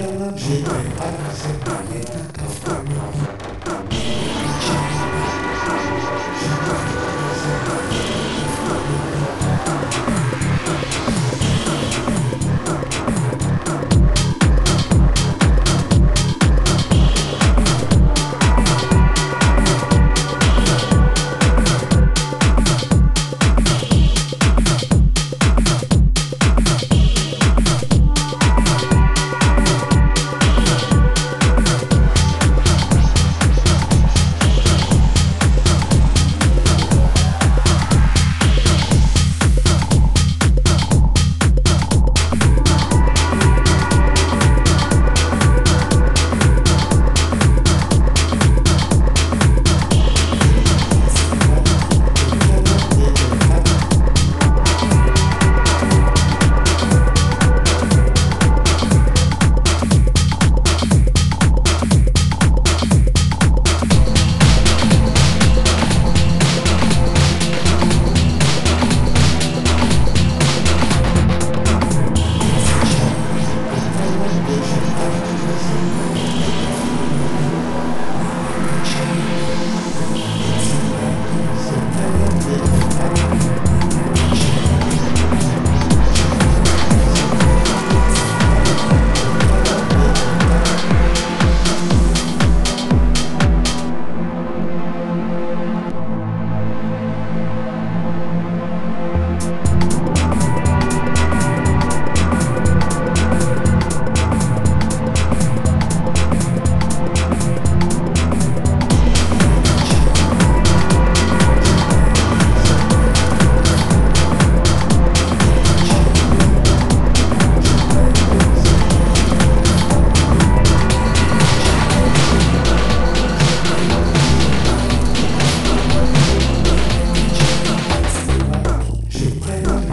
Ela me vai fazer bonita,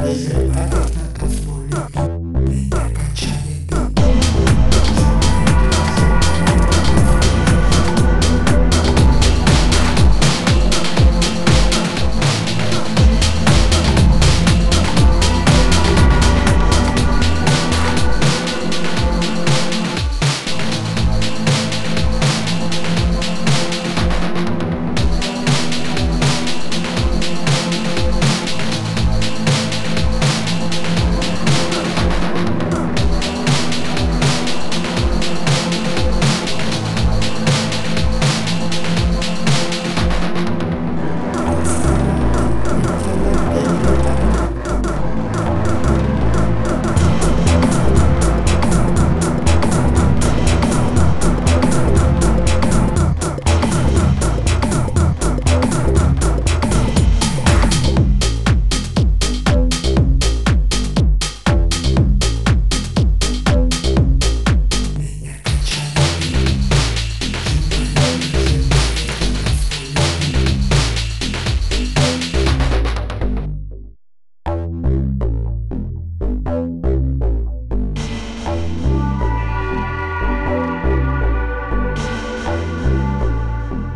eyes.